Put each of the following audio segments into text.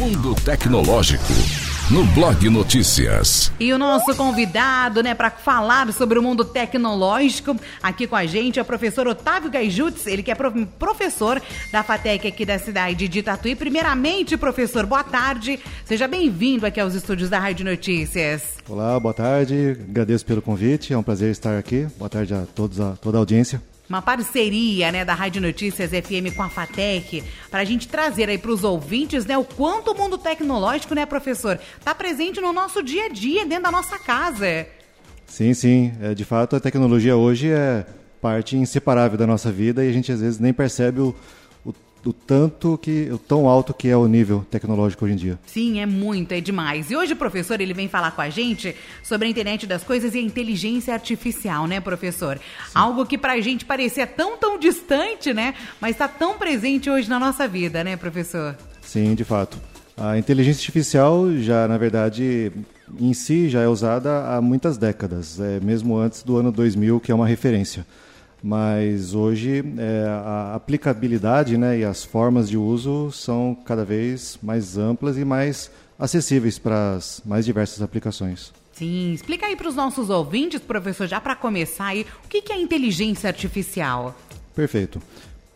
Mundo Tecnológico no Blog Notícias. E o nosso convidado, né, para falar sobre o mundo tecnológico, aqui com a gente é o professor Otávio Gaijutz, ele que é professor da FATEC aqui da cidade de Tatuí. Primeiramente, professor, boa tarde. Seja bem-vindo aqui aos estúdios da Rádio Notícias. Olá, boa tarde. Agradeço pelo convite. É um prazer estar aqui. Boa tarde a todos, a toda a audiência uma parceria né, da Rádio Notícias FM com a FATEC, para a gente trazer aí para os ouvintes né, o quanto o mundo tecnológico, né, professor, está presente no nosso dia a dia, dentro da nossa casa. Sim, sim. É, de fato, a tecnologia hoje é parte inseparável da nossa vida e a gente às vezes nem percebe o, do tanto que, o tão alto que é o nível tecnológico hoje em dia. Sim, é muito, é demais. E hoje o professor ele vem falar com a gente sobre a internet das coisas e a inteligência artificial, né, professor? Sim. Algo que pra gente parecia tão, tão distante, né? Mas está tão presente hoje na nossa vida, né, professor? Sim, de fato. A inteligência artificial já, na verdade, em si já é usada há muitas décadas, é, mesmo antes do ano 2000, que é uma referência mas hoje é, a aplicabilidade né, e as formas de uso são cada vez mais amplas e mais acessíveis para as mais diversas aplicações. Sim, explica aí para os nossos ouvintes, professor, já para começar aí, o que é inteligência artificial? Perfeito.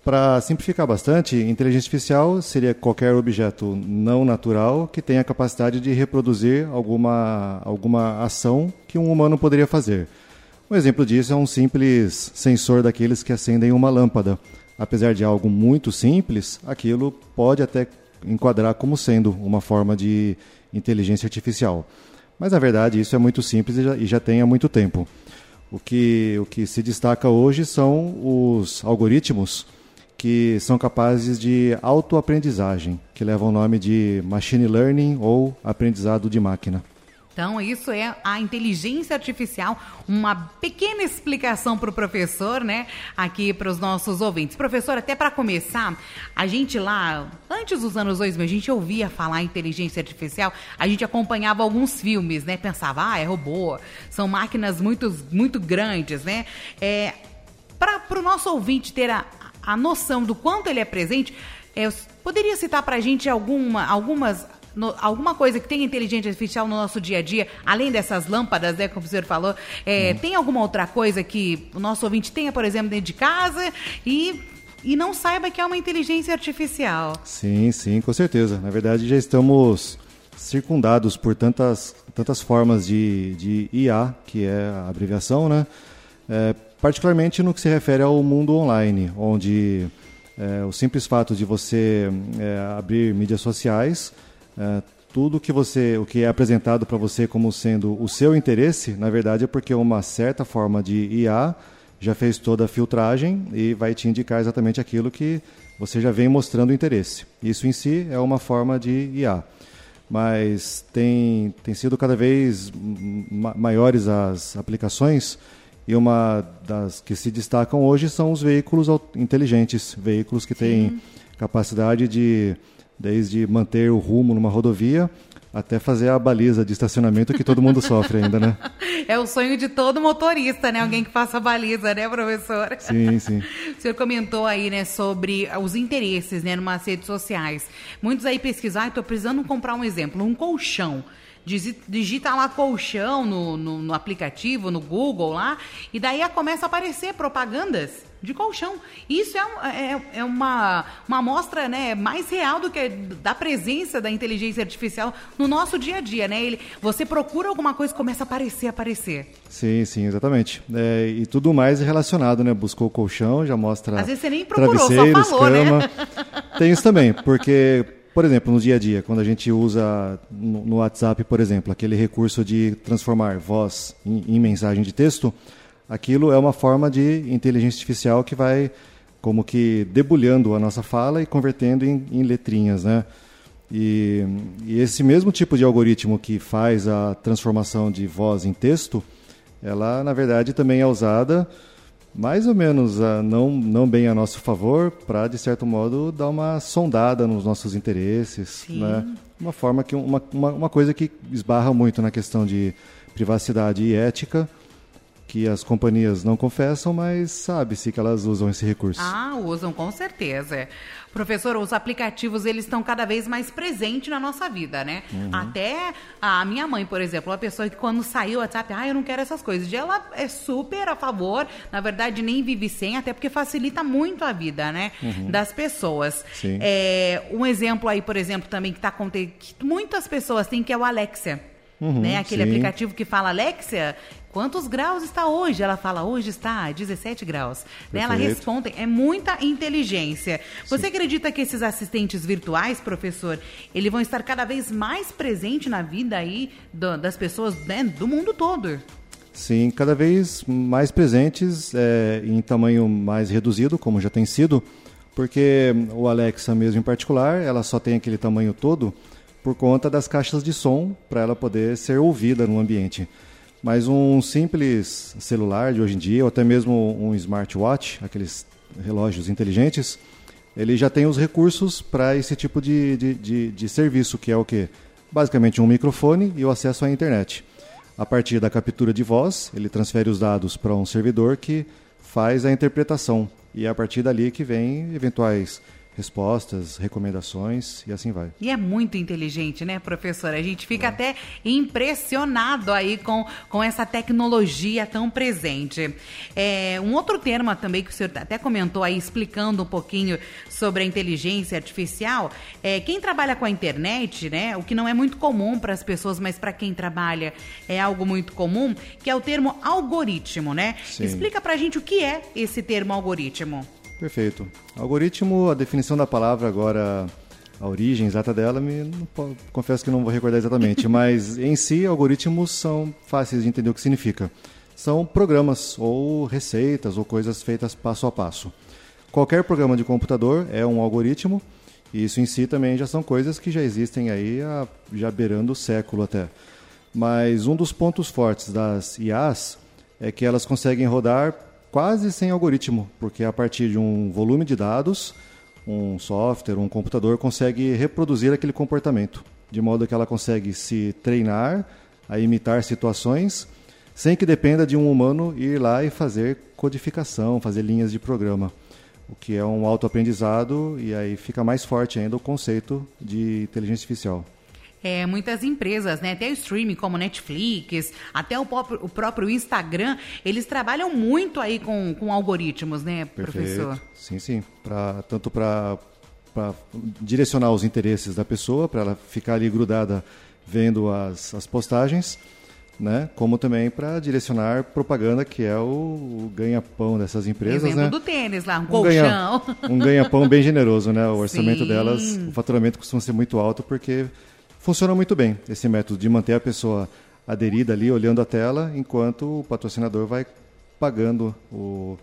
Para simplificar bastante, inteligência artificial seria qualquer objeto não natural que tenha a capacidade de reproduzir alguma, alguma ação que um humano poderia fazer. Um exemplo disso é um simples sensor daqueles que acendem uma lâmpada. Apesar de algo muito simples, aquilo pode até enquadrar como sendo uma forma de inteligência artificial. Mas na verdade isso é muito simples e já, e já tem há muito tempo. O que, o que se destaca hoje são os algoritmos que são capazes de autoaprendizagem, que levam o nome de machine learning ou aprendizado de máquina. Então, isso é a inteligência artificial, uma pequena explicação para o professor, né? Aqui para os nossos ouvintes. Professor, até para começar, a gente lá, antes dos anos 2000, a gente ouvia falar inteligência artificial, a gente acompanhava alguns filmes, né? Pensava, ah, é robô, são máquinas muito, muito grandes, né? É, para o nosso ouvinte ter a, a noção do quanto ele é presente, é, poderia citar para a gente alguma, algumas no, alguma coisa que tenha inteligência artificial no nosso dia a dia, além dessas lâmpadas, né, como o senhor falou, é, hum. tem alguma outra coisa que o nosso ouvinte tenha, por exemplo, dentro de casa e e não saiba que é uma inteligência artificial. Sim, sim, com certeza. Na verdade, já estamos circundados por tantas, tantas formas de, de IA, que é a abreviação, né? É, particularmente no que se refere ao mundo online, onde é, o simples fato de você é, abrir mídias sociais é, tudo que você, o que é apresentado para você como sendo o seu interesse, na verdade é porque uma certa forma de IA já fez toda a filtragem e vai te indicar exatamente aquilo que você já vem mostrando interesse. Isso em si é uma forma de IA. Mas tem, tem sido cada vez maiores as aplicações e uma das que se destacam hoje são os veículos inteligentes, veículos que têm Sim. capacidade de desde manter o rumo numa rodovia até fazer a baliza de estacionamento que todo mundo sofre ainda, né? É o sonho de todo motorista, né? Alguém que faça a baliza, né, professor? Sim, sim. O senhor comentou aí, né, sobre os interesses, né, numas redes sociais. Muitos aí pesquisar, estou precisando comprar um exemplo, um colchão digita lá colchão no, no, no, aplicativo, no Google lá, e daí começa a aparecer propagandas de colchão. Isso é, é, é uma, uma amostra né, mais real do que da presença da inteligência artificial no nosso dia a dia, né? Ele, você procura alguma coisa começa a aparecer, aparecer. Sim, sim, exatamente. É, e tudo mais relacionado, né? Buscou colchão, já mostra Às vezes você nem procurou, só falou, né? cama. Né? Tem isso também, porque por exemplo, no dia a dia, quando a gente usa no, WhatsApp, por exemplo, aquele recurso de transformar voz em, em, mensagem de texto, aquilo é uma forma de inteligência artificial que vai como que debulhando a nossa fala e convertendo em, em letrinhas, né? E, e, esse mesmo tipo de algoritmo que faz a transformação de voz em texto, ela na verdade também é usada mais ou menos uh, não, não bem a nosso favor, para, de certo modo, dar uma sondada nos nossos interesses. Né? Uma forma que uma, uma, uma, coisa que esbarra muito na questão de privacidade e ética, que as companhias não confessam, mas sabe-se que elas usam esse recurso. Ah, usam com certeza. Professor, os aplicativos eles estão cada vez mais presentes na nossa vida, né? Uhum. Até a minha mãe, por exemplo, uma pessoa que quando saiu o WhatsApp, ah, eu não quero essas coisas. E ela é super a favor, na verdade nem vive sem, até porque facilita muito a vida, né? Uhum. Das pessoas. Sim. É, um exemplo aí, por exemplo, também que está acontecendo, que muitas pessoas têm, que é o Alexia. Uhum, né? Aquele sim. aplicativo que fala, Alexia, quantos graus está hoje? Ela fala, hoje está 17 graus. Né? Ela responde, é muita inteligência. Você sim. acredita que esses assistentes virtuais, professor, eles vão estar cada vez mais presentes na vida aí do, das pessoas né, do mundo todo? Sim, cada vez mais presentes é, em tamanho mais reduzido, como já tem sido, porque o Alexa mesmo em particular, ela só tem aquele tamanho todo, por conta das caixas de som para ela poder ser ouvida no ambiente. Mas um simples celular de hoje em dia, ou até mesmo um smartwatch, aqueles relógios inteligentes, ele já tem os recursos para esse tipo de, de, de, de, serviço, que é o que? Basicamente um microfone e o acesso à internet. A partir da captura de voz, ele transfere os dados para um servidor que faz a interpretação. E é a partir dali que vem eventuais respostas, recomendações e assim vai. E é muito inteligente, né, professora? A gente fica é. até impressionado aí com, com essa tecnologia tão presente. É, um outro termo também que o senhor até comentou aí, explicando um pouquinho sobre a inteligência artificial, é quem trabalha com a internet, né, o que não é muito comum para as pessoas, mas para quem trabalha é algo muito comum, que é o termo algoritmo, né? Sim. Explica pra gente o que é esse termo algoritmo. Perfeito. Algoritmo, a definição da palavra agora, a origem exata dela, me, não, confesso que não vou recordar exatamente, mas em si, algoritmos são fáceis de entender o que significa. São programas ou receitas ou coisas feitas passo a passo. Qualquer programa de computador é um algoritmo, e isso em si também já são coisas que já existem aí, há, já beirando o século até. Mas um dos pontos fortes das IAs é que elas conseguem rodar quase sem algoritmo, porque a partir de um volume de dados, um software, um computador consegue reproduzir aquele comportamento, de modo que ela consegue se treinar a imitar situações sem que dependa de um humano ir lá e fazer codificação, fazer linhas de programa, o que é um autoaprendizado e aí fica mais forte ainda o conceito de inteligência artificial é, muitas empresas, né, até o streaming como Netflix, até o próprio, o próprio Instagram, eles trabalham muito aí com, com algoritmos, né, Perfeito. professor? Sim, sim. Pra, tanto para direcionar os interesses da pessoa, para ela ficar ali grudada vendo as, as postagens, né? Como também para direcionar propaganda, que é o, o ganha-pão dessas empresas, Exemplo né? do tênis lá, um, um colchão. Ganha, um ganha-pão bem generoso, né? O orçamento Sim. delas, o faturamento costuma ser muito alto porque Funciona muito bem esse método de manter a pessoa aderida ali, olhando a tela, enquanto o patrocinador vai pagando o,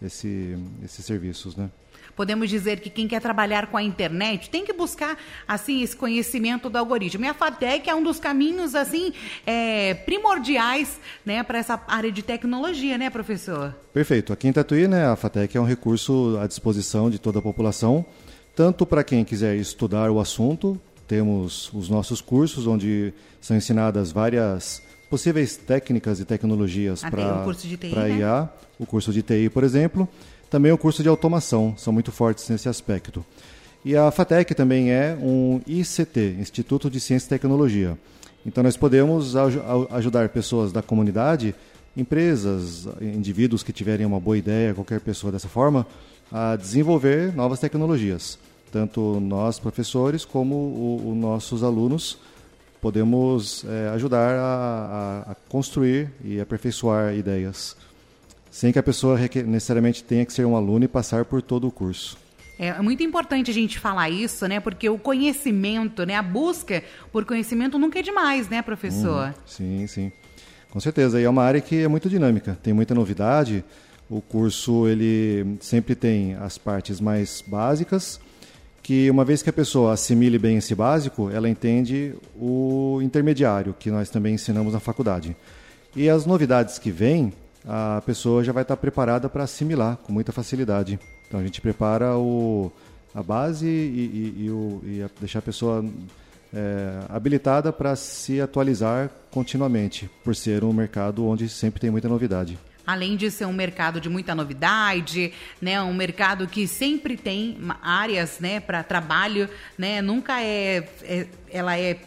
esse, esses serviços, né? Podemos dizer que quem quer trabalhar com a internet tem que buscar assim esse conhecimento do algoritmo. E a FATEC é um dos caminhos assim é, primordiais, né, para essa área de tecnologia, né, professor? Perfeito. Aqui em Tatuí, né, a FATEC é um recurso à disposição de toda a população, tanto para quem quiser estudar o assunto, temos os nossos cursos, onde são ensinadas várias possíveis técnicas e tecnologias para né? IA. O curso de TI, por exemplo. Também o curso de automação, são muito fortes nesse aspecto. E a FATEC também é um ICT, Instituto de Ciência e Tecnologia. Então nós podemos ajudar pessoas da comunidade, empresas, indivíduos que tiverem uma boa ideia, qualquer pessoa dessa forma, a desenvolver novas tecnologias tanto nós professores como os nossos alunos podemos é, ajudar a, a, a, construir e aperfeiçoar ideias, sem que a pessoa necessariamente tenha que ser um aluno e passar por todo o curso. É, é muito importante a gente falar isso, né? Porque o conhecimento, né? A busca por conhecimento nunca é demais, né, professor? Uhum. Sim, sim. Com certeza. E é uma área que é muito dinâmica, tem muita novidade. O curso ele sempre tem as partes mais básicas que uma vez que a pessoa assimile bem esse básico, ela entende o intermediário, que nós também ensinamos na faculdade. E as novidades que vêm, a pessoa já vai estar preparada para assimilar com muita facilidade. Então a gente prepara o, a base e, e, e, o, e a, deixar a pessoa é, habilitada para se atualizar continuamente, por ser um mercado onde sempre tem muita novidade além de ser um mercado de muita novidade, né, um mercado que sempre tem áreas, né, para trabalho, né, nunca é, é, ela é,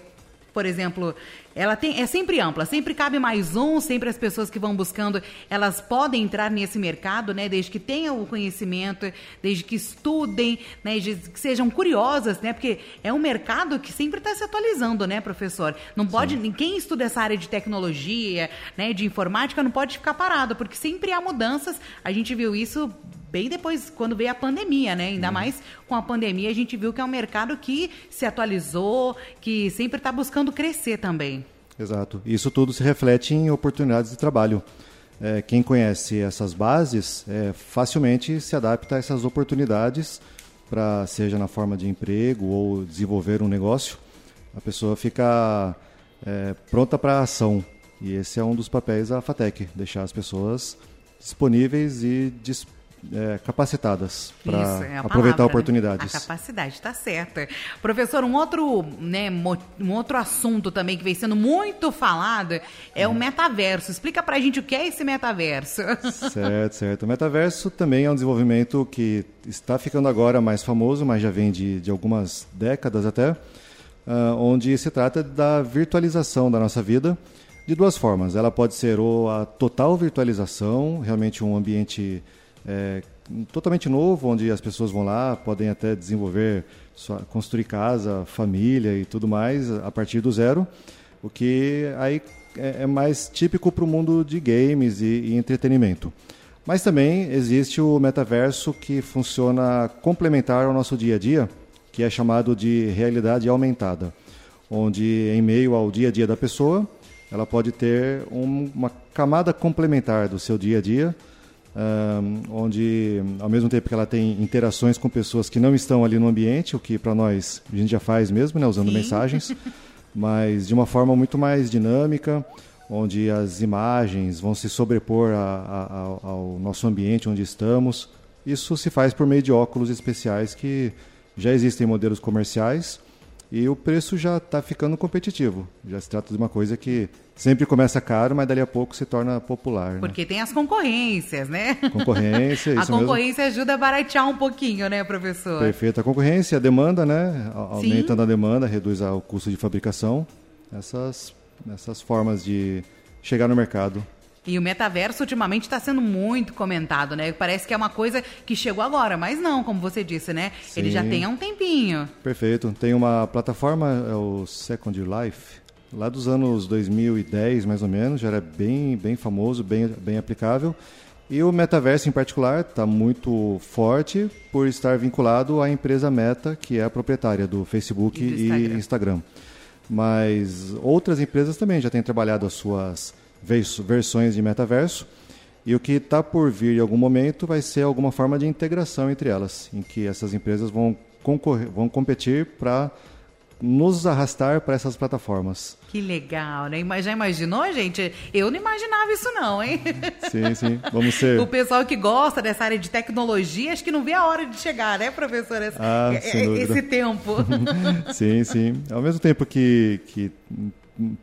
por exemplo, ela tem, é sempre ampla, sempre cabe mais um, sempre as pessoas que vão buscando, elas podem entrar nesse mercado, né, desde que tenham o conhecimento, desde que estudem, né, desde que sejam curiosas, né, porque é um mercado que sempre está se atualizando, né, professor? Não pode, Sim. quem estuda essa área de tecnologia, né, de informática, não pode ficar parado, porque sempre há mudanças. A gente viu isso bem depois, quando veio a pandemia, né? Ainda hum. mais com a pandemia, a gente viu que é um mercado que se atualizou, que sempre está buscando crescer também. Exato. Isso tudo se reflete em oportunidades de trabalho. É, quem conhece essas bases é, facilmente se adapta a essas oportunidades, para seja na forma de emprego ou desenvolver um negócio. A pessoa fica é, pronta para a ação. E esse é um dos papéis da FATEC, deixar as pessoas disponíveis e disponíveis é, capacitadas para é aproveitar palavra, oportunidades. Né? A capacidade, está certa. Professor, um outro, né, um outro assunto também que vem sendo muito falado é hum. o metaverso. Explica para a gente o que é esse metaverso. Certo, certo. O metaverso também é um desenvolvimento que está ficando agora mais famoso, mas já vem de, de algumas décadas até, uh, onde se trata da virtualização da nossa vida de duas formas. Ela pode ser ou a total virtualização, realmente um ambiente é, totalmente novo, onde as pessoas vão lá, podem até desenvolver, sua, construir casa, família e tudo mais a partir do zero, o que aí é, é mais típico para o mundo de games e, e entretenimento. Mas também existe o metaverso que funciona complementar ao nosso dia a dia, que é chamado de realidade aumentada, onde em meio ao dia a dia da pessoa, ela pode ter um, uma camada complementar do seu dia a dia, onde, ao mesmo tempo que ela tem interações com pessoas que não estão ali no ambiente, o que para nós a gente já faz mesmo, né, usando Sim. mensagens, mas de uma forma muito mais dinâmica, onde as imagens vão se sobrepor a, a, ao nosso ambiente onde estamos. Isso se faz por meio de óculos especiais que já existem modelos comerciais e o preço já está ficando competitivo. Já se trata de uma coisa que sempre começa caro, mas dali a pouco se torna popular. Né? Porque tem as concorrências, né? Concorrência, isso A concorrência mesmo. ajuda a baratear um pouquinho, né, professor? Perfeito. A concorrência, a demanda, né? Aumentando Sim. a demanda, reduz o custo de fabricação. Essas, essas formas de chegar no mercado. E o metaverso ultimamente está sendo muito comentado, né? Parece que é uma coisa que chegou agora, mas não, como você disse, né? Sim. Ele já tem há um tempinho. Perfeito. Tem uma plataforma, é o Second Life, lá dos anos 2010, mais ou menos, já era bem, bem famoso, bem, bem aplicável. E o metaverso, em particular, está muito forte por estar vinculado à empresa Meta, que é a proprietária do Facebook e, Instagram. e Instagram. Mas outras empresas também já têm trabalhado as suas versões de metaverso. E o que está por vir em algum momento vai ser alguma forma de integração entre elas, em que essas empresas vão, concorrer, vão competir para nos arrastar para essas plataformas. Que legal, né? Mas já imaginou, gente? Eu não imaginava isso não, hein? Sim, sim. Vamos ser. o pessoal que gosta dessa área de tecnologia, acho que não vê a hora de chegar, né, professor? Esse, ah, é, esse tempo. sim, sim. Ao mesmo tempo que, que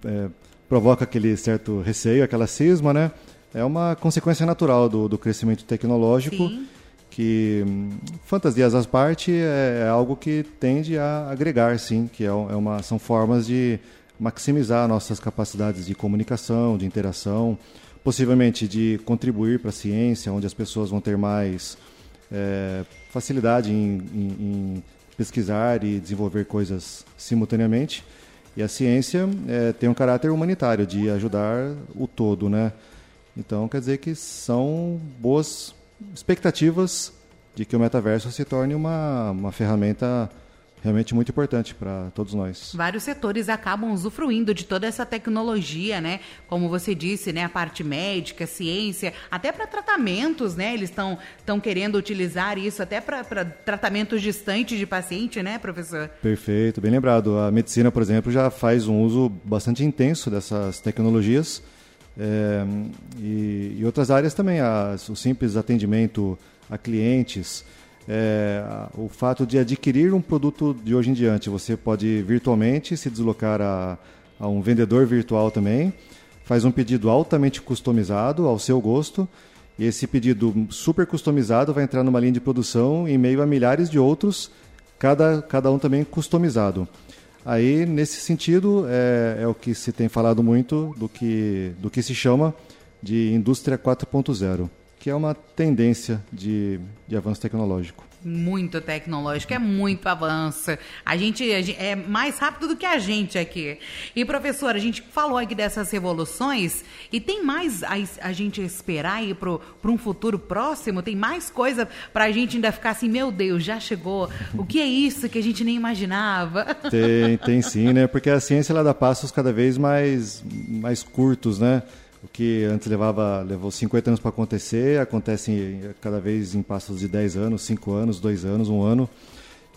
é, provoca aquele certo receio, aquela cisma, né? É uma consequência natural do, do crescimento tecnológico. Sim. Que hum, fantasias às partes é, é, algo que tende a agregar, sim, que é, é uma, são formas de maximizar nossas capacidades de comunicação, de interação, possivelmente de contribuir para a ciência, onde as pessoas vão ter mais é, facilidade em, em, em pesquisar e desenvolver coisas simultaneamente. E a ciência é, tem um caráter humanitário, de ajudar o todo, né? Então, quer dizer que são boas expectativas de que o metaverso se torne uma, uma ferramenta realmente muito importante para todos nós. Vários setores acabam usufruindo de toda essa tecnologia, né? Como você disse, né? A parte médica, ciência, até para tratamentos, né? Eles estão estão querendo utilizar isso até para tratamentos distantes de paciente, né, professor? Perfeito, bem lembrado. A medicina, por exemplo, já faz um uso bastante intenso dessas tecnologias. É, e, e, outras áreas também, as, o simples atendimento a clientes, é, o fato de adquirir um produto de hoje em diante. Você pode virtualmente se deslocar a, a um vendedor virtual também, faz um pedido altamente customizado ao seu gosto e esse pedido super customizado vai entrar numa linha de produção em meio a milhares de outros, cada, cada um também customizado. Aí, nesse sentido, é, é o que se tem falado muito do que, do que se chama de indústria 4.0 que é uma tendência de, de avanço tecnológico. Muito tecnológico, é muito avanço. A gente, a gente, é mais rápido do que a gente aqui. E professor, a gente falou aqui dessas revoluções e tem mais a, a gente esperar aí para um futuro próximo? Tem mais coisa para a gente ainda ficar assim, meu Deus, já chegou. O que é isso que a gente nem imaginava? Tem, tem sim, né? Porque a ciência ela dá passos cada vez mais, mais curtos, né? O que antes levava levou 50 anos para acontecer, acontece cada vez em passos de 10 anos, 5 anos, 2 anos, 1 ano.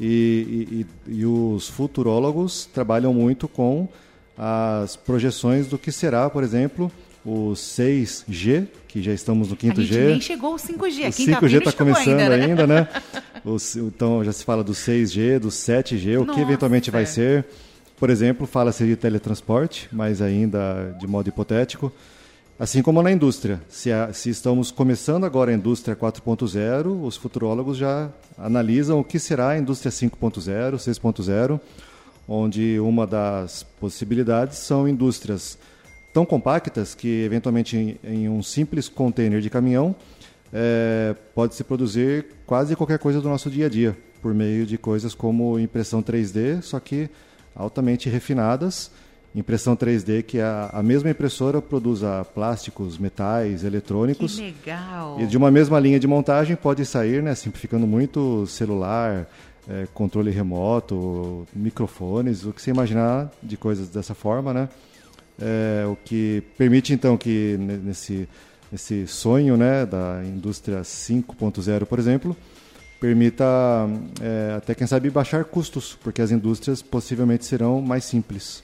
E, e, e, os futurólogos trabalham muito com as projeções do que será, por exemplo, o 6G, que já estamos no 5G. A gente nem chegou ao 5G. O 5G está começando ainda, né? ainda né? então já se fala do 6G, do 7G, Nossa. o que eventualmente vai ser. Por exemplo, fala-se de teletransporte, mas ainda de modo hipotético. Assim como na indústria. Se, a, se estamos começando agora a indústria 4.0, os futurólogos já analisam o que será a indústria 5.0, 6.0, onde uma das possibilidades são indústrias tão compactas que, eventualmente, em, em um simples container de caminhão, é, pode se produzir quase qualquer coisa do nosso dia a dia, por meio de coisas como impressão 3D, só que altamente refinadas impressão 3D, que a, a mesma impressora produz plásticos, metais, eletrônicos. Que legal! E de uma mesma linha de montagem pode sair, né, simplificando muito, celular, é, controle remoto, microfones, o que você imaginar de coisas dessa forma, né? É, o que permite então que nesse, nesse sonho né, da indústria 5.0, por exemplo, permita é, até quem sabe baixar custos, porque as indústrias possivelmente serão mais simples.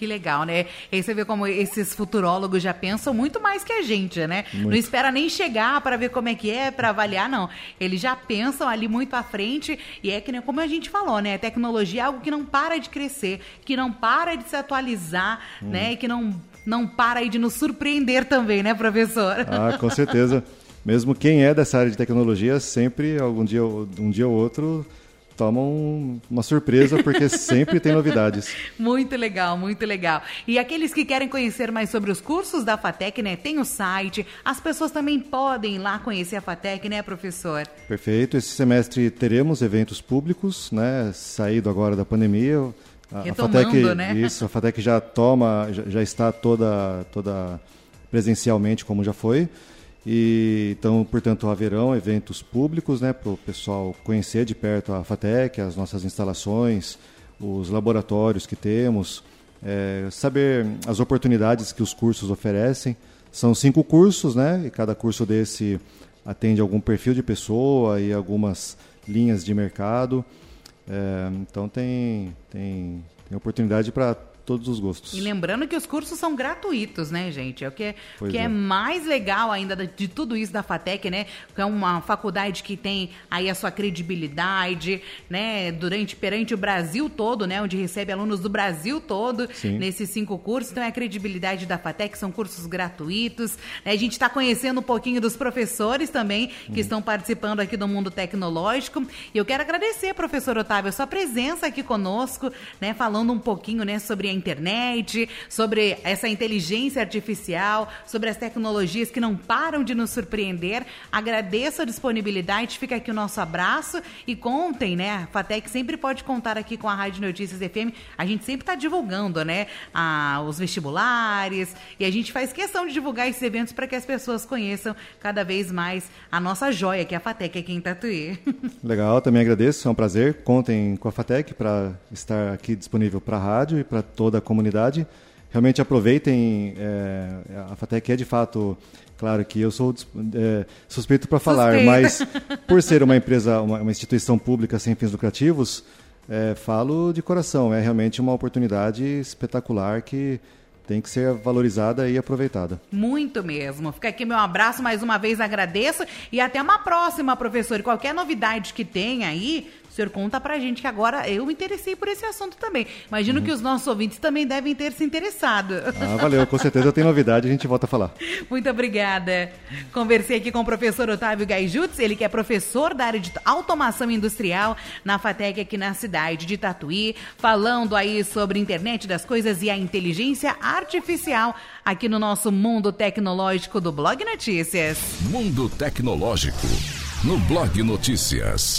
Que legal, né? E aí você vê como esses futurólogos já pensam muito mais que a gente, né? Muito. Não espera nem chegar para ver como é que é, para avaliar, não. Eles já pensam ali muito à frente e é que nem como a gente falou, né? A tecnologia é algo que não para de crescer, que não para de se atualizar, hum. né? E que não, não para aí de nos surpreender também, né, professor? Ah, com certeza. Mesmo quem é dessa área de tecnologia, sempre, algum dia, um dia ou outro, tomam uma surpresa, porque sempre tem novidades. Muito legal, muito legal. E aqueles que querem conhecer mais sobre os cursos da FATEC, né? Tem o site, as pessoas também podem ir lá conhecer a FATEC, né, professor? Perfeito. Esse semestre teremos eventos públicos, né? Saído agora da pandemia. A, Retomando, a FATEC, né? Isso, a FATEC já toma, já, já está toda, toda presencialmente como já foi. E, então, portanto, haverão eventos públicos né, para o pessoal conhecer de perto a FATEC, as nossas instalações, os laboratórios que temos, é, saber as oportunidades que os cursos oferecem. São cinco cursos, né, e cada curso desse atende algum perfil de pessoa e algumas linhas de mercado. É, então, tem, tem, tem oportunidade para todos os gostos. E lembrando que os cursos são gratuitos, né, gente? É o que, é, que é. é. mais legal ainda de tudo isso da FATEC, né? Que é uma faculdade que tem aí a sua credibilidade, né? Durante, perante o Brasil todo, né? Onde recebe alunos do Brasil todo Sim. nesses cinco cursos. Então é a credibilidade da FATEC, são cursos gratuitos. Né? A gente está conhecendo um pouquinho dos professores também que uhum. estão participando aqui do mundo tecnológico. E eu quero agradecer, professor Otávio, a sua presença aqui conosco, né? Falando um pouquinho né, sobre a internet, sobre essa inteligência artificial, sobre as tecnologias que não param de nos surpreender. Agradeço a disponibilidade, fica aqui o nosso abraço e contem, né? A Fatec sempre pode contar aqui com a Rádio Notícias FM. A gente sempre está divulgando, né? Os vestibulares e a gente faz questão de divulgar esses eventos para que as pessoas conheçam cada vez mais a nossa joia, que é a Fatec aqui em Tatuí. Legal, também agradeço, é um prazer. Contem com a Fatec para estar aqui disponível para a rádio e para toda a comunidade. Realmente aproveitem. É, a FATEC é de fato, claro que eu sou é, suspeito para falar, mas por ser uma empresa, uma, uma instituição pública sem fins lucrativos, é, falo de coração. É realmente uma oportunidade espetacular que tem que ser valorizada e aproveitada. Muito mesmo. Fica aqui meu abraço, mais uma vez agradeço e até uma próxima, professor. E qualquer novidade que tenha aí, senhor conta pra gente que agora eu me interessei por esse assunto também. Imagino uhum. que os nossos ouvintes também devem ter se interessado. Ah, valeu. Com certeza tem novidade, a gente volta a falar. Muito obrigada. Conversei aqui com o professor Otávio Gaijutz, ele que é professor da área de automação industrial na FATEC aqui na cidade de Tatuí, falando aí sobre internet das coisas e a inteligência artificial aqui no nosso mundo tecnológico do Blog Notícias. Mundo Tecnológico no Blog Notícias.